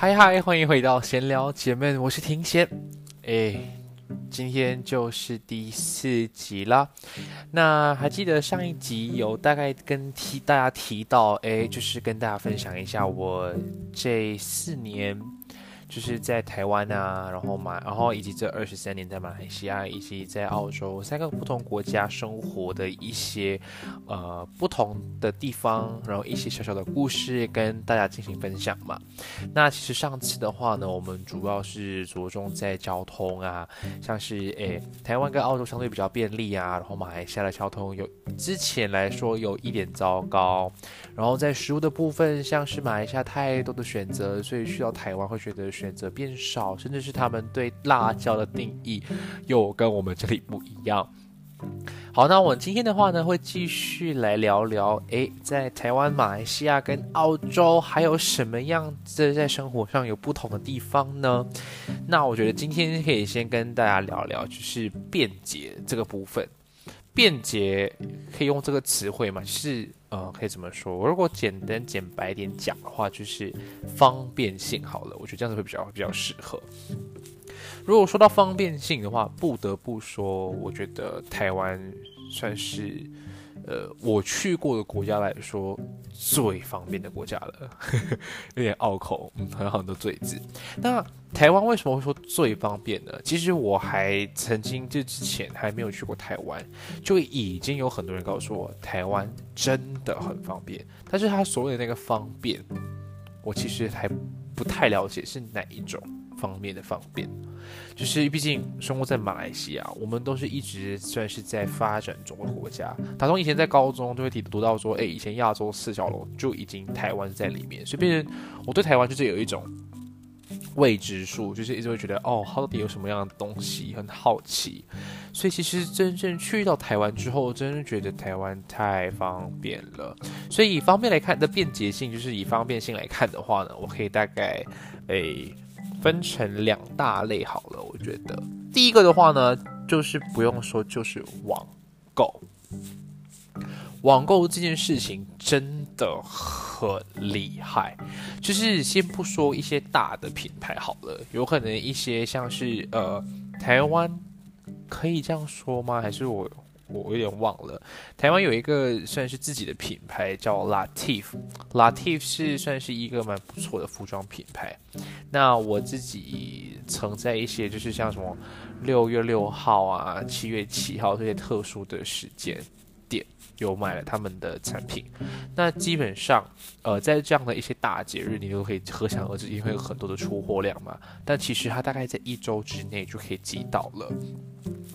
嗨嗨，欢迎回到闲聊姐妹，我是庭贤。哎，今天就是第四集啦。那还记得上一集有大概跟提大家提到，哎，就是跟大家分享一下我这四年。就是在台湾啊，然后马，然后以及这二十三年在马来西亚以及在澳洲三个不同国家生活的一些呃不同的地方，然后一些小小的故事跟大家进行分享嘛。那其实上次的话呢，我们主要是着重在交通啊，像是诶台湾跟澳洲相对比较便利啊，然后马来西亚的交通有之前来说有一点糟糕，然后在食物的部分，像是马来西亚太多的选择，所以去到台湾会觉得。选择变少，甚至是他们对辣椒的定义又跟我们这里不一样。好，那我今天的话呢，会继续来聊聊，诶，在台湾、马来西亚跟澳洲还有什么样子在生活上有不同的地方呢？那我觉得今天可以先跟大家聊聊，就是便捷这个部分。便捷可以用这个词汇吗？是呃，可以怎么说？我如果简单简白点讲的话，就是方便性好了。我觉得这样子会比较比较适合。如果说到方便性的话，不得不说，我觉得台湾算是。呃，我去过的国家来说，最方便的国家了，有点拗口，嗯，很很多最字。那台湾为什么会说最方便呢？其实我还曾经这之前还没有去过台湾，就已经有很多人告诉我，台湾真的很方便。但是他所谓的那个方便，我其实还不太了解是哪一种。方面的方便，就是毕竟生活在马来西亚，我们都是一直算是在发展中的国家。他从以前在高中就会读到说，哎，以前亚洲四小龙就已经台湾在里面，所以变成我对台湾就是有一种未知数，就是一直会觉得哦，到底有什么样的东西，很好奇。所以其实真正去到台湾之后，真的觉得台湾太方便了。所以以方便来看的便捷性，就是以方便性来看的话呢，我可以大概诶。分成两大类好了，我觉得第一个的话呢，就是不用说，就是网购。网购这件事情真的很厉害，就是先不说一些大的品牌好了，有可能一些像是呃台湾，可以这样说吗？还是我？我有点忘了，台湾有一个算是自己的品牌叫 Latif，Latif 是算是一个蛮不错的服装品牌。那我自己曾在一些就是像什么六月六号啊、七月七号这些特殊的时间点，有买了他们的产品。那基本上，呃，在这样的一些大节日，你都可以可想而知，因为有很多的出货量嘛。但其实它大概在一周之内就可以寄到了。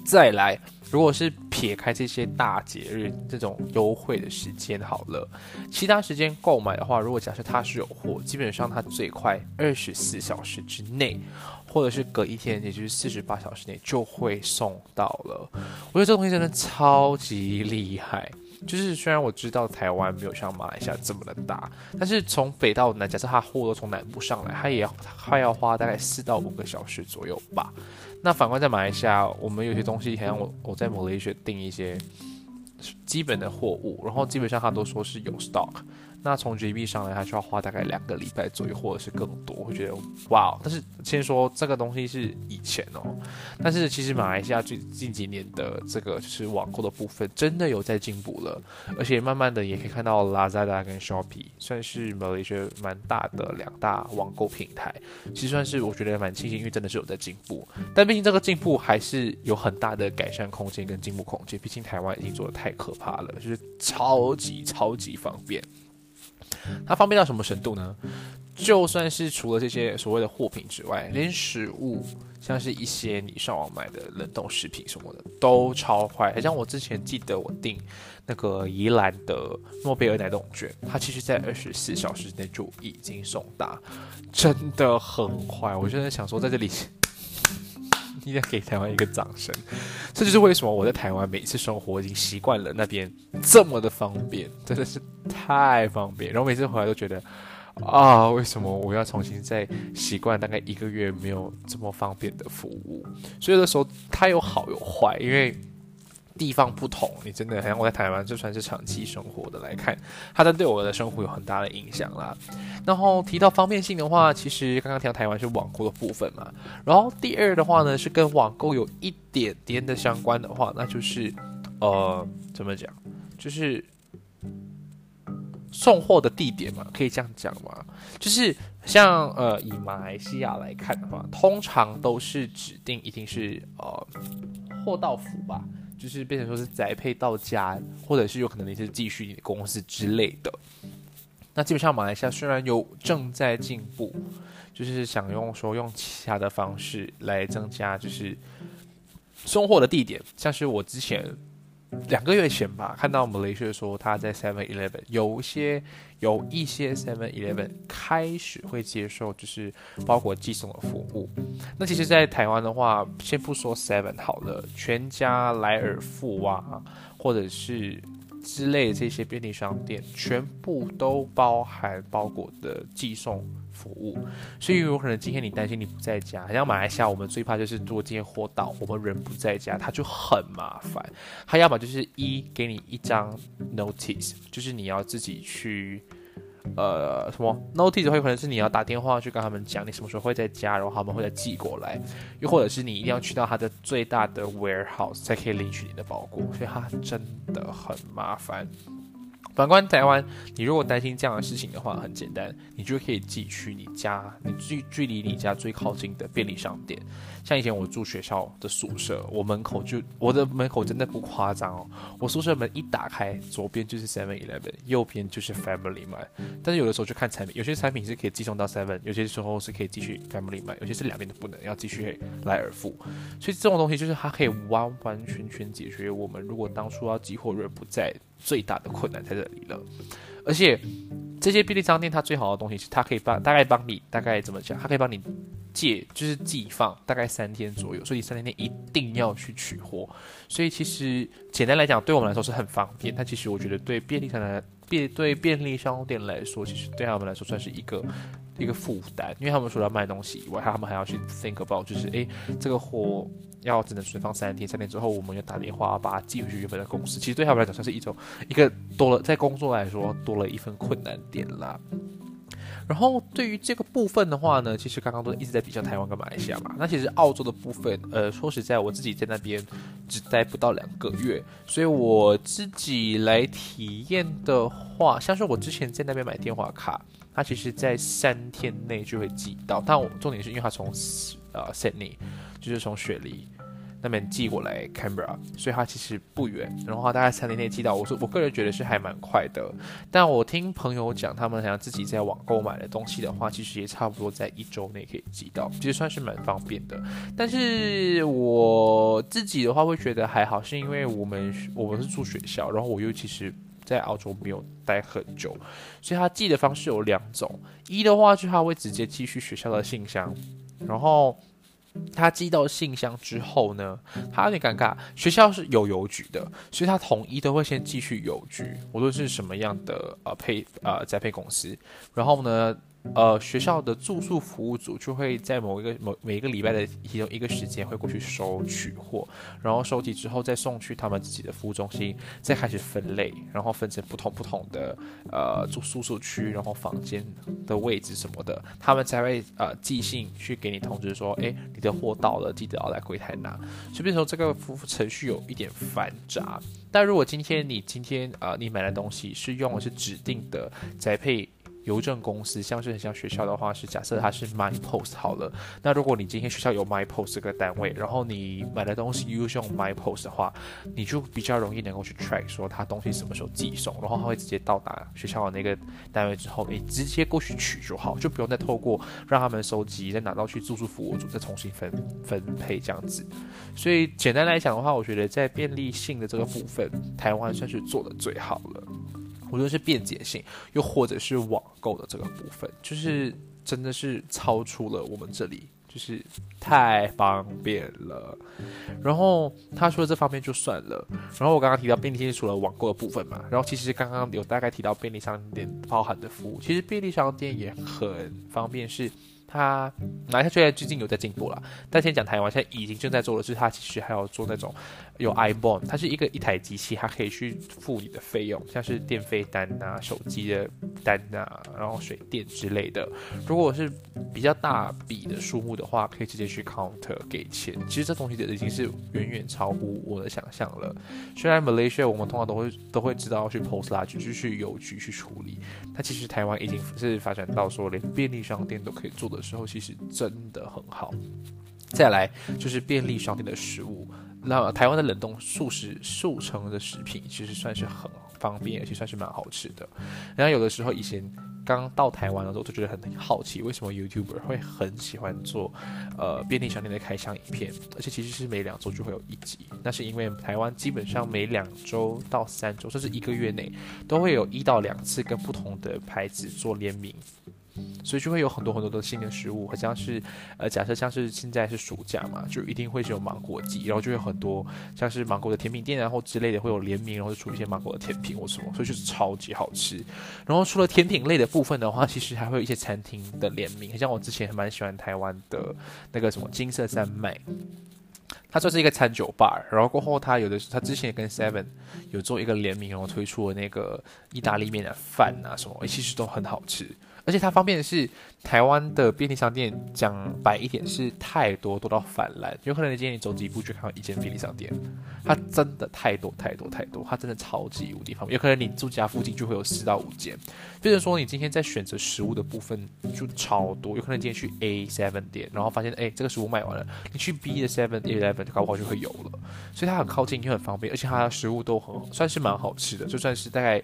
再来。如果是撇开这些大节日这种优惠的时间好了，其他时间购买的话，如果假设它是有货，基本上它最快二十四小时之内，或者是隔一天，也就是四十八小时内就会送到了。我觉得这东西真的超级厉害。就是虽然我知道台湾没有像马来西亚这么的大，但是从北到南，假设他货都从南部上来，他也要他要花大概四到五个小时左右吧。那反观在马来西亚，我们有些东西，好像我我在某雷学订一些基本的货物，然后基本上他都说是有 stock。那从 GB 上来，它需要花大概两个礼拜左右，或者是更多。我觉得哇，但是先说这个东西是以前哦，但是其实马来西亚最近几年的这个就是网购的部分，真的有在进步了，而且慢慢的也可以看到 Lazada 跟 Shopee 算是马来西亚蛮大的两大网购平台，其实算是我觉得蛮庆幸，因为真的是有在进步。但毕竟这个进步还是有很大的改善空间跟进步空间，毕竟台湾已经做的太可怕了，就是超级超级方便。它方便到什么程度呢？就算是除了这些所谓的货品之外，连食物，像是一些你上网买的冷冻食品什么的，都超快。像我之前记得我订那个宜兰的诺贝尔奶冻卷，它其实在二十四小时内就已经送达，真的很快。我就在想说，在这里。一定要给台湾一个掌声，这就是为什么我在台湾每一次生活已经习惯了那边这么的方便，真的是太方便。然后每次回来都觉得啊，为什么我要重新再习惯大概一个月没有这么方便的服务？所以有的时候它有好有坏，因为。地方不同，你真的好像我在台湾，就算是长期生活的来看，它都对我的生活有很大的影响啦。然后提到方便性的话，其实刚刚提到台湾是网购的部分嘛。然后第二的话呢，是跟网购有一点点的相关的话，那就是呃，怎么讲？就是送货的地点嘛，可以这样讲吗？就是像呃，以马来西亚来看的话，通常都是指定一定是呃，货到府吧。就是变成说是宅配到家，或者是有可能你是继续你的公司之类的。那基本上马来西亚虽然有正在进步，就是想用说用其他的方式来增加，就是送货的地点，像是我之前。两个月前吧，看到 Malaysia 说他在 Seven Eleven 有些有一些 Seven Eleven 开始会接受就是包裹寄送的服务。那其实，在台湾的话，先不说 Seven 好了，全家、莱尔富啊，或者是。之类这些便利商店全部都包含包裹的寄送服务，所以有可能今天你担心你不在家，像马来西亚，我们最怕就是如果今天货到，我们人不在家，它就很麻烦。它要么就是一给你一张 notice，就是你要自己去。呃，什么 notice 会可能是你要打电话去跟他们讲你什么时候会在家，然后他们会再寄过来，又或者是你一定要去到他的最大的 warehouse 才可以领取你的包裹，所以它真的很麻烦。反观台湾，你如果担心这样的事情的话，很简单，你就可以寄去你家，你距距离你家最靠近的便利商店。像以前我住学校的宿舍，我门口就我的门口真的不夸张哦，我宿舍门一打开，左边就是 Seven Eleven，右边就是 Family Mart。但是有的时候就看产品，有些产品是可以寄送到 Seven，有些时候是可以继续 Family Mart，有些是两边都不能，要继续来尔付。所以这种东西就是它可以完完全全解决我们如果当初要寄货人不在。最大的困难在这里了，而且这些便利商店它最好的东西是它可以帮大概帮你大概怎么讲，它可以帮你借就是寄放大概三天左右，所以三天内一定要去取货。所以其实简单来讲，对我们来说是很方便。但其实我觉得对便利商店便对便利商店来说，其实对他们来说算是一个一个负担，因为他们除了卖东西以外，他们还要去 think about 就是诶，这个货。要只能存放三天，三天之后我们要打电话把它寄回去原本的公司。其实对他们来讲算是一种一个多了，在工作来说多了一份困难点啦。然后对于这个部分的话呢，其实刚刚都一直在比较台湾跟马来西亚嘛。那其实澳洲的部分，呃，说实在，我自己在那边只待不到两个月，所以我自己来体验的话，像是我之前在那边买电话卡，它其实在三天内就会寄到。但我重点是因为它从呃 Sydney 就是从雪梨。那边寄过来 Canberra，所以它其实不远，然后大概三天内寄到。我说我个人觉得是还蛮快的，但我听朋友讲，他们想自己在网购买的东西的话，其实也差不多在一周内可以寄到，其实算是蛮方便的。但是我自己的话会觉得还好，是因为我们我们是住学校，然后我又其实在澳洲没有待很久，所以他寄的方式有两种，一的话就他会直接寄去学校的信箱，然后。他寄到信箱之后呢，他有点尴尬。学校是有邮局的，所以他统一都会先寄去邮局，无论是什么样的呃配呃栽培公司，然后呢。呃，学校的住宿服务组就会在某一个某每一个礼拜的其中一个时间会过去收取货，然后收集之后再送去他们自己的服务中心，再开始分类，然后分成不同不同的呃住宿宿区，然后房间的位置什么的，他们才会呃寄信去给你通知说，哎，你的货到了，记得要来柜台拿。所以，说这个服务程序有一点繁杂，但如果今天你今天呃你买的东西是用的是指定的宅配。邮政公司像是很像学校的话，是假设它是 My Post 好了。那如果你今天学校有 My Post 这个单位，然后你买的东西又是用 My Post 的话，你就比较容易能够去 track 说它东西什么时候寄送，然后它会直接到达学校的那个单位之后，你直接过去取就好，就不用再透过让他们收集，再拿到去住宿服务组再重新分分配这样子。所以简单来讲的话，我觉得在便利性的这个部分，台湾算是做的最好了。无论是便捷性，又或者是网购的这个部分，就是真的是超出了我们这里，就是太方便了。然后他说这方面就算了。然后我刚刚提到便利店除了网购的部分嘛，然后其实刚刚有大概提到便利商店包含的服务，其实便利商店也很方便，是。它，那它虽然最近有在进步了，但先讲台湾，现在已经正在做的是，它其实还要做那种有 iBond，它是一个一台机器，它可以去付你的费用，像是电费单呐、手机的单呐，然后水电之类的。如果是比较大笔的数目的话，可以直接去 counter 给钱。其实这东西已经是远远超乎我的想象了。虽然 Malaysia 我们通常都会都会知道要去 post large，就是去邮局去处理，但其实台湾已经是发展到说连便利商店都可以做的。时候其实真的很好。再来就是便利商店的食物，那台湾的冷冻速食速成的食品其实算是很方便，而且算是蛮好吃的。然后有的时候以前刚到台湾的时候，就觉得很好奇，为什么 YouTuber 会很喜欢做呃便利商店的开箱影片，而且其实是每两周就会有一集。那是因为台湾基本上每两周到三周，甚至一个月内都会有一到两次跟不同的牌子做联名。所以就会有很多很多的新的食物，好像是，呃，假设像是现在是暑假嘛，就一定会是有芒果季，然后就会很多像是芒果的甜品店，然后之类的会有联名，然后就出一些芒果的甜品或什么，所以就是超级好吃。然后除了甜品类的部分的话，其实还会有一些餐厅的联名，像我之前还蛮喜欢台湾的那个什么金色山脉，它算是一个餐酒吧，然后过后它有的它之前跟 Seven 有做一个联名，然后推出了那个意大利面的饭啊什么，其实都很好吃。而且它方便的是，台湾的便利商店讲白一点是太多多到泛滥，有可能你今天你走几步就看到一间便利商店，它真的太多太多太多，它真的超级无敌方便。有可能你住家附近就会有四到五间，就是说你今天在选择食物的部分就超多，有可能今天去 A Seven 店，然后发现哎这个食物卖完了，你去 B 的 Seven Eleven 搞不好就会有了，所以它很靠近又很方便，而且它的食物都很算是蛮好吃的，就算是大概。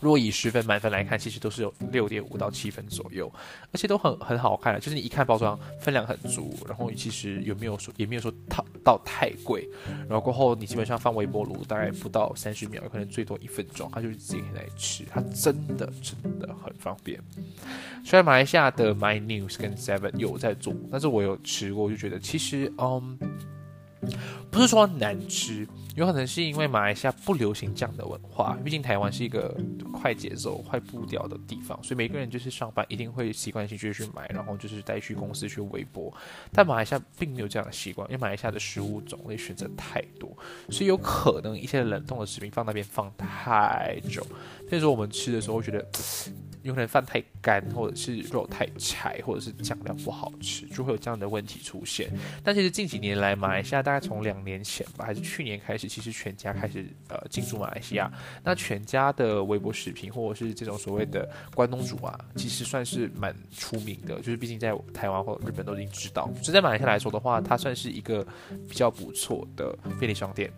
如果以十分满分来看，其实都是有六点五到七分左右，而且都很很好看就是你一看包装分量很足，然后其实有没有说也没有说到到太贵，然后过后你基本上放微波炉大概不到三十秒，可能最多一分钟，它就是直接可以来吃，它真的真的很方便。虽然马来西亚的 My News 跟 Seven 有在做，但是我有吃过，我就觉得其实嗯。不是说难吃，有可能是因为马来西亚不流行这样的文化。毕竟台湾是一个快节奏、快步调的地方，所以每个人就是上班一定会习惯性去去买，然后就是带去公司去微波。但马来西亚并没有这样的习惯，因为马来西亚的食物种类选择太多，所以有可能一些冷冻的食品放那边放太久，那时候我们吃的时候会觉得。有可能饭太干，或者是肉太柴，或者是酱料不好吃，就会有这样的问题出现。但其实近几年来，马来西亚大概从两年前吧，还是去年开始，其实全家开始呃进驻马来西亚。那全家的微博视频，或者是这种所谓的关东煮啊，其实算是蛮出名的。就是毕竟在台湾或日本都已经知道，所以在马来西亚来说的话，它算是一个比较不错的便利商店。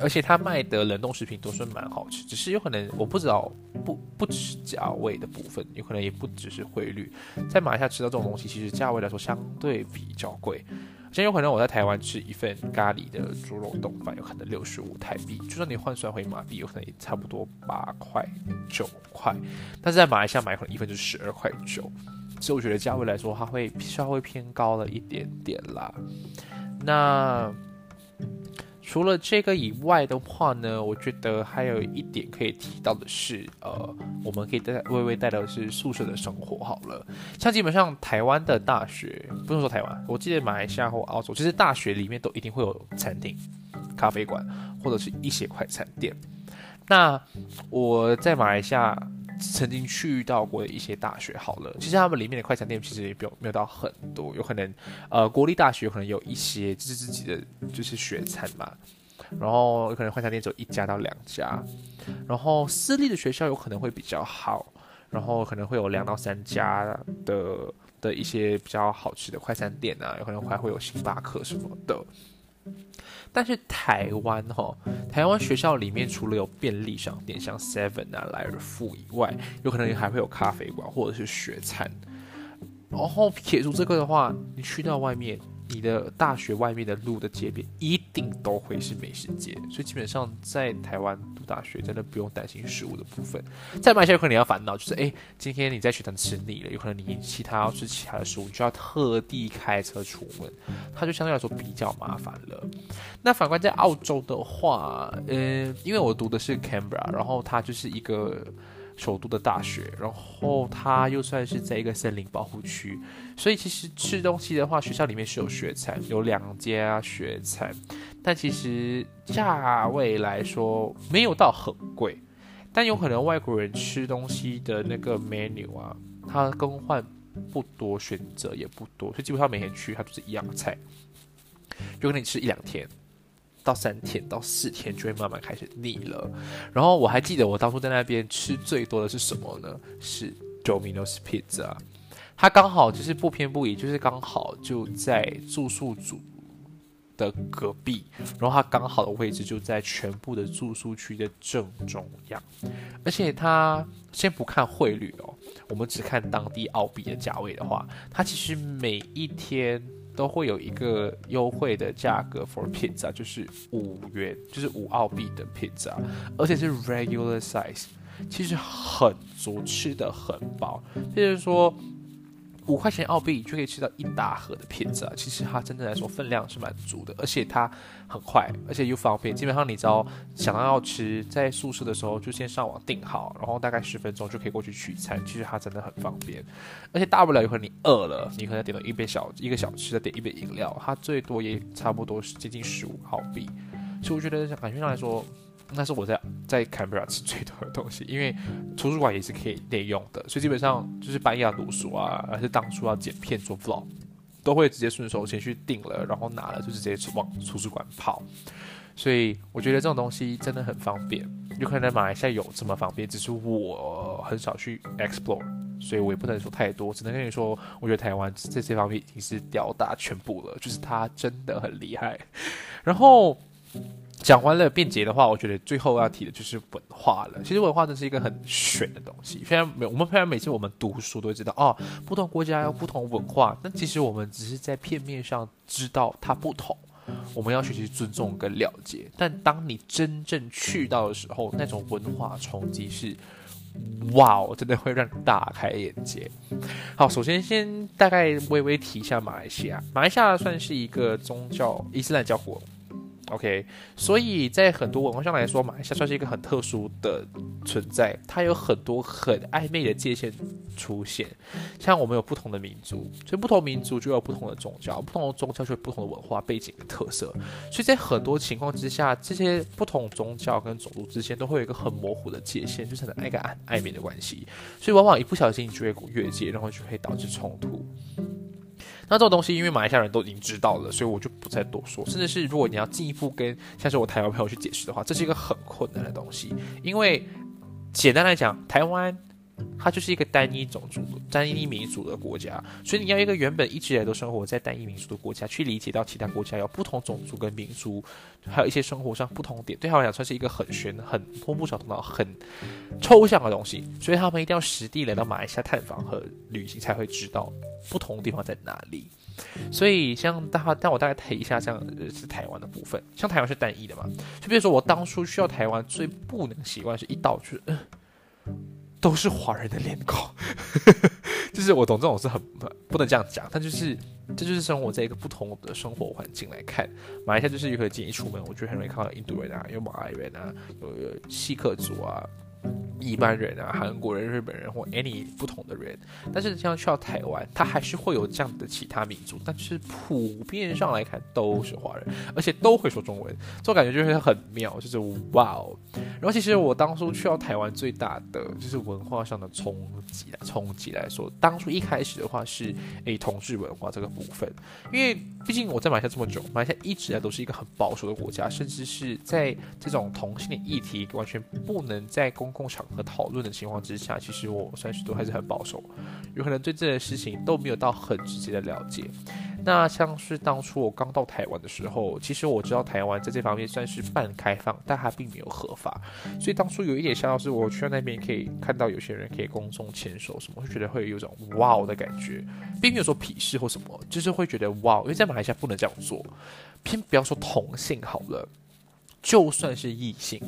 而且他卖的冷冻食品都是蛮好吃，只是有可能我不知道不不只是价位的部分，有可能也不只是汇率。在马来西亚吃到这种东西，其实价位来说相对比较贵。像有可能我在台湾吃一份咖喱的猪肉冻饭，有可能六十五台币，就算你换算回马币，有可能也差不多八块九块。但是在马来西亚买可能一份就是十二块九。所以我觉得价位来说，它会稍微偏高了一点点啦。那除了这个以外的话呢，我觉得还有一点可以提到的是，呃，我们可以带微微带到的是宿舍的生活好了。像基本上台湾的大学，不用说台湾，我记得马来西亚或澳洲，其实大学里面都一定会有餐厅、咖啡馆或者是一些快餐店。那我在马来西亚。曾经去到过的一些大学，好了，其实他们里面的快餐店其实也没有没有到很多，有可能，呃，国立大学可能有一些就是自己的就是学餐嘛，然后有可能快餐店只有一家到两家，然后私立的学校有可能会比较好，然后可能会有两到三家的的一些比较好吃的快餐店啊，有可能还会有星巴克什么的。但是台湾哈，台湾学校里面除了有便利商店，像 Seven 啊、莱尔富以外，有可能还会有咖啡馆或者是学餐。然后撇除这个的话，你去到外面。你的大学外面的路的街边一定都会是美食街，所以基本上在台湾读大学真的不用担心食物的部分。在马来西亚有可能你要烦恼，就是哎，今天你在学堂吃腻了，有可能你其他要吃其他的食物，你就要特地开车出门，它就相对来说比较麻烦了。那反观在澳洲的话，嗯，因为我读的是 Canberra，然后它就是一个。首都的大学，然后它又算是在一个森林保护区，所以其实吃东西的话，学校里面是有学餐，有两家学餐，但其实价位来说没有到很贵，但有可能外国人吃东西的那个 menu 啊，它更换不多，选择也不多，所以基本上每天去它都是一样菜，就跟你吃一两天。到三天到四天就会慢慢开始腻了，然后我还记得我当初在那边吃最多的是什么呢？是 Domino's Pizza，它刚好就是不偏不倚，就是刚好就在住宿组的隔壁，然后它刚好的位置就在全部的住宿区的正中央，而且它先不看汇率哦，我们只看当地澳币的价位的话，它其实每一天。都会有一个优惠的价格 for pizza，就是五元，就是五澳币的 pizza，而且是 regular size，其实很足，吃的很饱。就是说。五块钱澳币就可以吃到一大盒的披萨，其实它真正来说分量是蛮足的，而且它很快，而且又方便。基本上你只要想到要吃，在宿舍的时候就先上网订好，然后大概十分钟就可以过去取餐。其实它真的很方便，而且大不了有可能你饿了，你可能点了一杯小一个小吃，再点一杯饮料，它最多也差不多是接近十五澳币。所以我觉得感觉上来说。那是我在在 Canberra 吃最多的东西，因为图书馆也是可以内用的，所以基本上就是半夜要读书啊，还是当初要剪片做 vlog，都会直接顺手先去订了，然后拿了就直接往图书馆跑。所以我觉得这种东西真的很方便，有可能在马来西亚有这么方便，只是我很少去 explore，所以我也不能说太多，只能跟你说，我觉得台湾在这方面已经是吊打全部了，就是它真的很厉害。然后。讲完了便捷的话，我觉得最后要提的就是文化了。其实文化真是一个很玄的东西。虽然每我们虽然每次我们读书都会知道哦，不同国家有不同文化，但其实我们只是在片面上知道它不同。我们要学习尊重跟了解。但当你真正去到的时候，那种文化冲击是，哇哦，真的会让大开眼界。好，首先先大概微微提一下马来西亚。马来西亚算是一个宗教伊斯兰教国。OK，所以在很多文化上来说，马来西亚算是一个很特殊的存在，它有很多很暧昧的界限出现。像我们有不同的民族，所以不同民族就有不同的宗教，不同的宗教就有不同的文化背景的特色。所以在很多情况之下，这些不同宗教跟种族之间都会有一个很模糊的界限，就是很暧暧昧的关系。所以往往一不小心就会越界，然后就会导致冲突。那这种东西，因为马来西亚人都已经知道了，所以我就不再多说。甚至是如果你要进一步跟像是我台湾朋友去解释的话，这是一个很困难的东西。因为简单来讲，台湾它就是一个单一种族、单一民族的国家，所以你要一个原本一直以来都生活在单一民族的国家，去理解到其他国家有不同种族跟民族，还有一些生活上不同点，对他来讲算是一个很玄、很摸不着头脑、很抽象的东西。所以他们一定要实地来到马来西亚探访和旅行，才会知道。不同地方在哪里？所以像大，但我大概提一下，这样是台湾的部分。像台湾是单一的嘛？就比如说我当初去到台湾，最不能习惯是一到就是，都是华人的脸孔。就是我懂这种是很不能这样讲，但就是这就是生活在一个不同的生活环境来看，马来西亚就是一个建议出门，我觉得很容易看到印度人啊，有马来人啊，有锡克族啊。一般人啊，韩国人、日本人或 any 不同的人，但是像去到台湾，他还是会有这样的其他民族，但是普遍上来看都是华人，而且都会说中文，这种感觉就是很妙，就是哇哦。然后其实我当初去到台湾最大的就是文化上的冲击冲击来说，当初一开始的话是诶同志文化这个部分，因为毕竟我在马来西亚这么久，马来西亚一直来都是一个很保守的国家，甚至是在这种同性恋议题完全不能在公共场和讨论的情况之下，其实我算是都还是很保守，有可能对这件事情都没有到很直接的了解。那像是当初我刚到台湾的时候，其实我知道台湾在这方面算是半开放，但它并没有合法，所以当初有一点像是我去到那边可以看到有些人可以公众牵手什么，会觉得会有种哇的感觉，并没有说鄙视或什么，就是会觉得哇，因为在马来西亚不能这样做，偏不要说同性好了。就算是异性，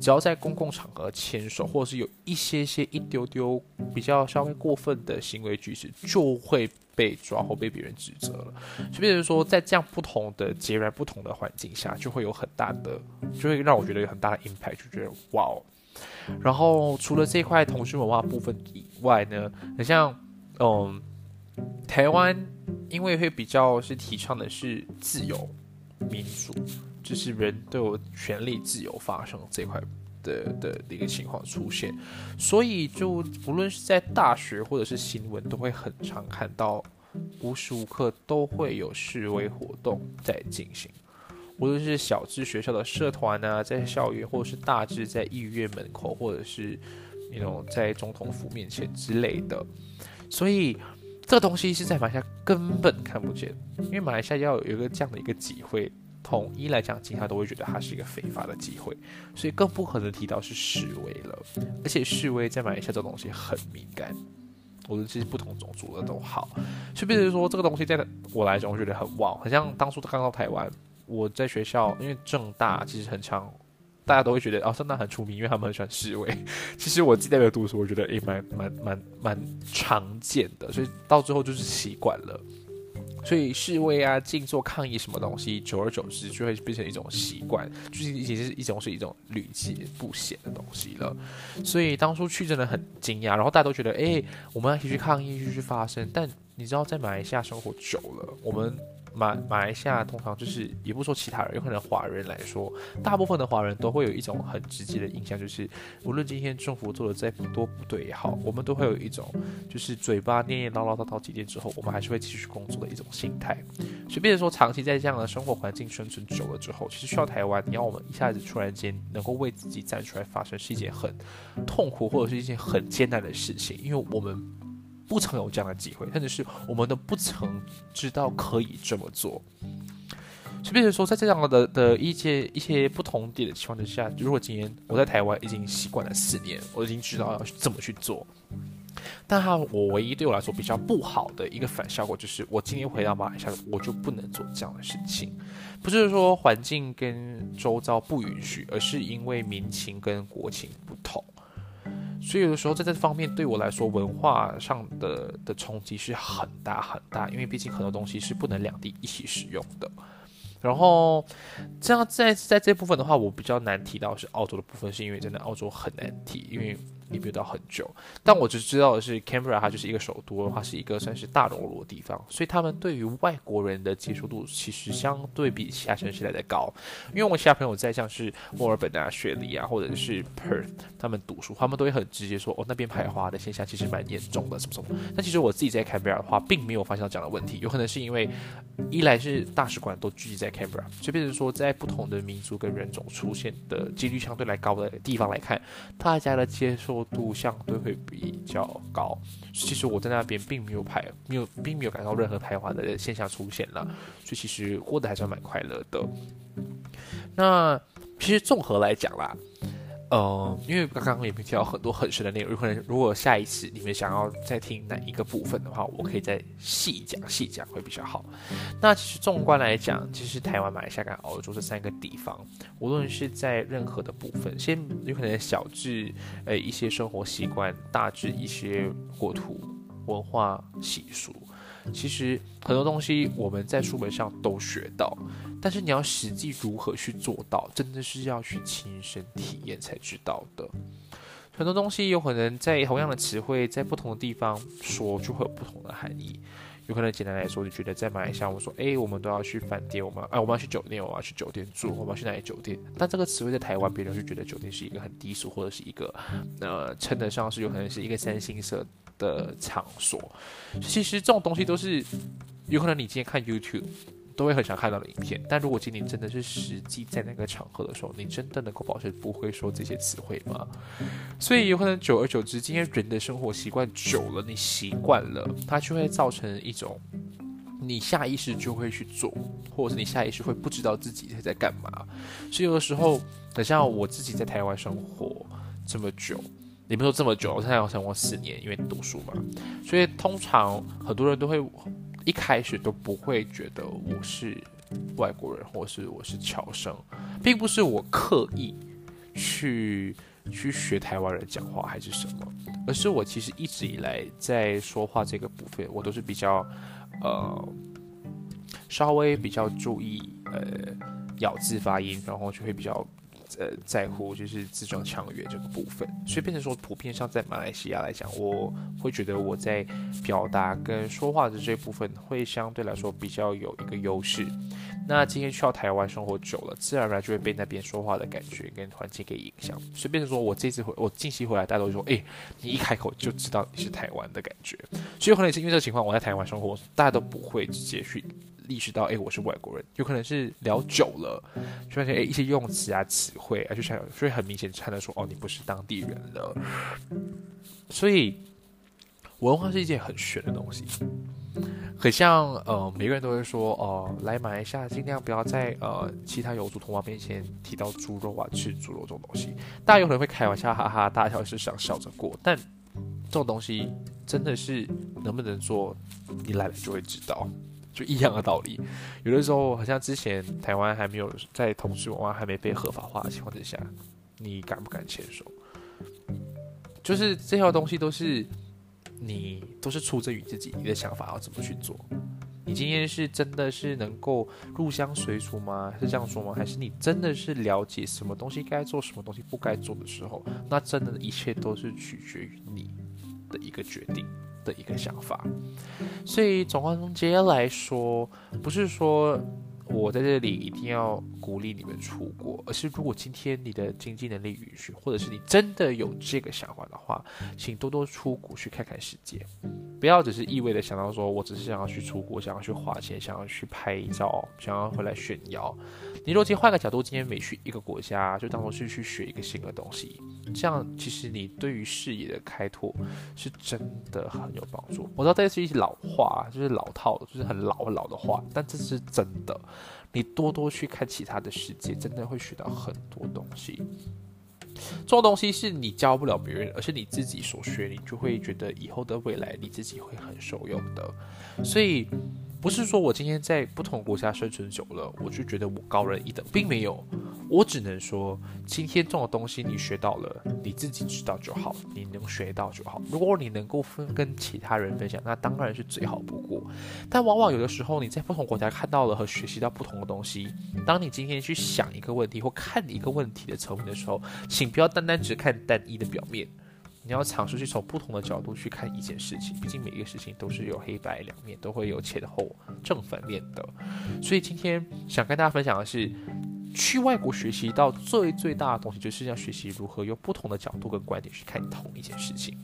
只要在公共场合牵手，或者是有一些些一丢丢比较稍微过分的行为举止，就会被抓或被别人指责了。就比如说，在这样不同的截然不同的环境下，就会有很大的，就会让我觉得有很大的 impact，就觉得哇哦。然后除了这块同性文化部分以外呢，很像嗯，台湾因为会比较是提倡的是自由民主。就是人都有权利自由发生这块的的一个情况出现，所以就不论是在大学或者是新闻，都会很常看到无时无刻都会有示威活动在进行，无论是小至学校的社团啊，在校园，或者是大至在医院门口，或者是那种在总统府面前之类的，所以这个东西是在马来西亚根本看不见，因为马来西亚要有一个这样的一个机会。统一来讲，其他都会觉得它是一个非法的机会，所以更不可能提到是示威了。而且示威在马来西亚这东西很敏感，无论是不同种族的都好。就比如说这个东西，在我来讲，我觉得很旺，很像当初刚到台湾，我在学校，因为正大其实很常，大家都会觉得哦，正大很出名，因为他们很喜欢示威。其实我自己在那边读书，我觉得也蛮蛮蛮蛮常见的，所以到最后就是习惯了。所以示威啊、静坐抗议什么东西，久而久之就会变成一种习惯，就是已经是一种是一种屡见不鲜的东西了。所以当初去真的很惊讶，然后大家都觉得，哎，我们要一起去抗议，一起去发声。但你知道，在马来西亚生活久了，我们。马马来西亚通常就是，也不说其他人，有可能华人来说，大部分的华人都会有一种很直接的印象，就是无论今天政府做的再多不对也好，我们都会有一种就是嘴巴念念叨叨叨叨几天之后，我们还是会继续工作的一种心态。所以，变成说长期在这样的生活环境生存久了之后，其实需要台湾，你要我们一下子突然间能够为自己站出来发声，是一件很痛苦或者是一件很艰难的事情，因为我们。不曾有这样的机会，甚至是我们都不曾知道可以这么做。所以，比如说，在这样的的一些一些不同点的情况之下，如果今天我在台湾已经习惯了四年，我已经知道要怎么去做，但他我唯一对我来说比较不好的一个反效果，就是我今天回到马来西亚，我就不能做这样的事情。不是说环境跟周遭不允许，而是因为民情跟国情不同。所以有的时候在这方面对我来说，文化上的的冲击是很大很大，因为毕竟很多东西是不能两地一起使用的。然后这样在在这部分的话，我比较难提到是澳洲的部分，是因为真的澳洲很难提，因为。也没有到很久，但我只知道的是，Canberra 它就是一个首都，它是一个算是大熔炉的地方，所以他们对于外国人的接受度其实相对比其他城市来的高。因为我其他朋友在像是墨尔本啊、雪梨啊，或者是 Perth，他们读书，他们都会很直接说，哦，那边排华的现象其实蛮严重的，什么什么。但其实我自己在 Canberra 的话，并没有发现到这样的问题，有可能是因为一来是大使馆都聚集在 Canberra，所以变成说在不同的民族跟人种出现的几率相对来高的地方来看，大家的接受。度相对会比较高，其实我在那边并没有排，没有，并没有感到任何排华的现象出现了，所以其实过得还算蛮快乐的。那其实综合来讲啦。呃，因为刚刚也没提到很多很深的内容，有可能如果下一次你们想要再听哪一个部分的话，我可以再细讲细讲会比较好。那其实纵观来讲，其实台湾、马来西亚跟澳洲这三个地方，无论是在任何的部分，先有可能小至呃一些生活习惯，大至一些国土文化习俗。其实很多东西我们在书本上都学到，但是你要实际如何去做到，真的是要去亲身体验才知道的。很多东西有可能在同样的词汇，在不同的地方说，就会有不同的含义。有可能简单来说，就觉得在马来西亚，我说，哎，我们都要去饭店，我们，哎，我们要去酒店，我们要去酒店住，我们要去哪里酒店？但这个词汇在台湾，别人就觉得酒店是一个很低俗，或者是一个，呃，称得上是有可能是一个三星色的场所。其实这种东西都是有可能你今天看 YouTube。都会很想看到的影片，但如果今天真的是实际在那个场合的时候，你真的能够保证不会说这些词汇吗？所以有可能久而久之，今天人的生活习惯久了，你习惯了，它就会造成一种你下意识就会去做，或者是你下意识会不知道自己在干嘛。所以有的时候，等像我自己在台湾生活这么久，你们说这么久，我现在要生活四年，因为读书嘛，所以通常很多人都会。一开始都不会觉得我是外国人，或是我是侨生，并不是我刻意去去学台湾人讲话还是什么，而是我其实一直以来在说话这个部分，我都是比较呃稍微比较注意呃咬字发音，然后就会比较。呃，在乎就是自装腔圆这个部分，所以变成说，普遍上在马来西亚来讲，我会觉得我在表达跟说话的这部分会相对来说比较有一个优势。那今天去到台湾生活久了，自然而然就会被那边说话的感觉跟环境给影响，所以变成说我这次回我近期回来，大家都说，哎，你一开口就知道你是台湾的感觉。所以可能也是因为这个情况，我在台湾生活，大家都不会直接去。意识到，哎，我是外国人，有可能是聊久了，就发现，哎，一些用词啊、词汇啊，就想，所以很明显看得出，哦，你不是当地人了。所以，文化是一件很玄的东西，很像，呃，每个人都会说，哦，来马来西亚尽量不要在呃其他有族同胞面前提到猪肉啊、吃猪肉这种东西。大家有可能会开玩笑，哈哈大笑，是想笑着过，但这种东西真的是能不能做，你来了就会知道。就一样的道理，有的时候好像之前台湾还没有在同志文化还没被合法化的情况之下，你敢不敢牵手？就是这些东西都是你都是出自于自己你的想法要怎么去做。你今天是真的是能够入乡随俗吗？是这样说吗？还是你真的是了解什么东西该做，什么东西不该做的时候，那真的一切都是取决于你的一个决定。的一个想法，所以总结来说，不是说我在这里一定要鼓励你们出国，而是如果今天你的经济能力允许，或者是你真的有这个想法的话，请多多出国去看看世界，不要只是意味的想到说我只是想要去出国，想要去花钱，想要去拍照，想要回来炫耀。你若今天换个角度，今天每去一个国家，就当做是去学一个新的东西，这样其实你对于视野的开拓是真的很有帮助。我知道这是一些老话，就是老套，就是很老很老的话，但这是真的。你多多去看其他的世界，真的会学到很多东西。这种东西是你教不了别人，而是你自己所学，你就会觉得以后的未来你自己会很受用的。所以。不是说我今天在不同国家生存久了，我就觉得我高人一等，并没有。我只能说，今天这种东西你学到了，你自己知道就好，你能学到就好。如果你能够分跟其他人分享，那当然是最好不过。但往往有的时候你在不同国家看到了和学习到不同的东西，当你今天去想一个问题或看一个问题的层面的时候，请不要单单只看单一的表面。你要尝试去从不同的角度去看一件事情，毕竟每一个事情都是有黑白两面，都会有前后正反面的。所以今天想跟大家分享的是，去外国学习到最最大的东西，就是要学习如何用不同的角度跟观点去看同一件事情。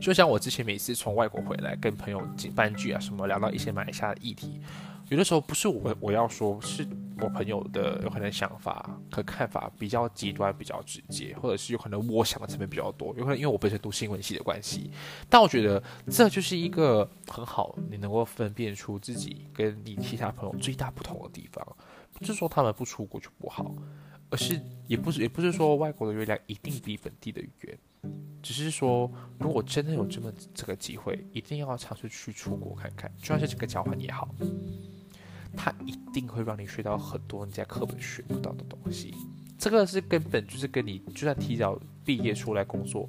就像我之前每次从外国回来，跟朋友班聚啊什么，聊到一些马来西亚的议题，有的时候不是我我要说，是。我朋友的有可能想法和看法比较极端、比较直接，或者是有可能我想的层面比较多。有可能因为我本身读新闻系的关系，但我觉得这就是一个很好，你能够分辨出自己跟你其他朋友最大不同的地方。不是说他们不出国就不好，而是也不是也不是说外国的月亮一定比本地的圆，只是说如果真的有这么这个机会，一定要尝试去出国看看，就算是这个交换也好。它一定会让你学到很多你在课本学不到的东西，这个是根本就是跟你就算提早毕业出来工作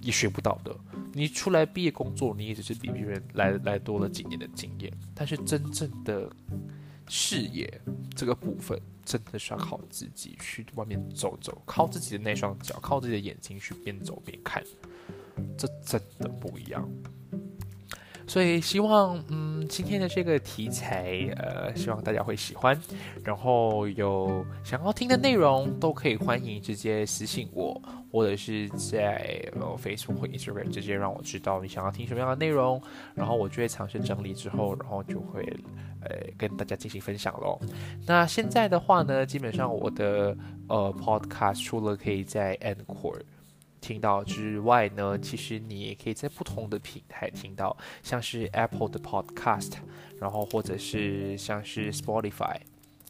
也学不到的。你出来毕业工作，你也只是比别人来来多了几年的经验，但是真正的视野这个部分，真的是要靠自己去外面走走，靠自己的那双脚，靠自己的眼睛去边走边看，这真的不一样。所以希望，嗯，今天的这个题材，呃，希望大家会喜欢。然后有想要听的内容，都可以欢迎直接私信我，或者是在呃 Facebook 或 Instagram 直接让我知道你想要听什么样的内容，然后我就会尝试整理之后，然后就会呃跟大家进行分享喽。那现在的话呢，基本上我的呃 Podcast 除了可以在 Encore。听到之外呢，其实你也可以在不同的平台听到，像是 Apple 的 Podcast，然后或者是像是 Spotify，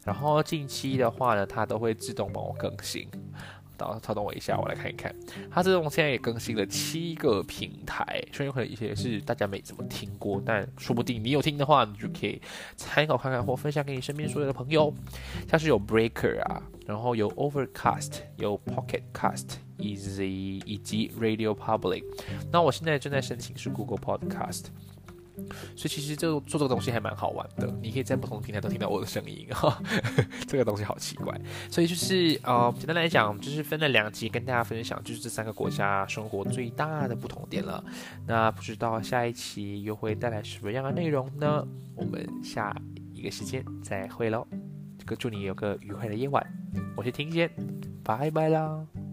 然后近期的话呢，它都会自动帮我更新。等稍等我一下，我来看一看，它自动现在也更新了七个平台，所以有可能一些是大家没怎么听过，但说不定你有听的话，你就可以参考看看或分享给你身边所有的朋友。像是有 Breaker 啊，然后有 Overcast，有 Pocket Cast。Easy 以及 Radio Public，那我现在正在申请是 Google Podcast，所以其实就做这个东西还蛮好玩的，你可以在不同的平台都听到我的声音哈，这个东西好奇怪，所以就是呃，简单来讲，就是分了两集跟大家分享，就是这三个国家生活最大的不同点了。那不知道下一期又会带来什么样的内容呢？我们下一个时间再会喽，这个祝你有个愉快的夜晚，我是听见，拜拜啦。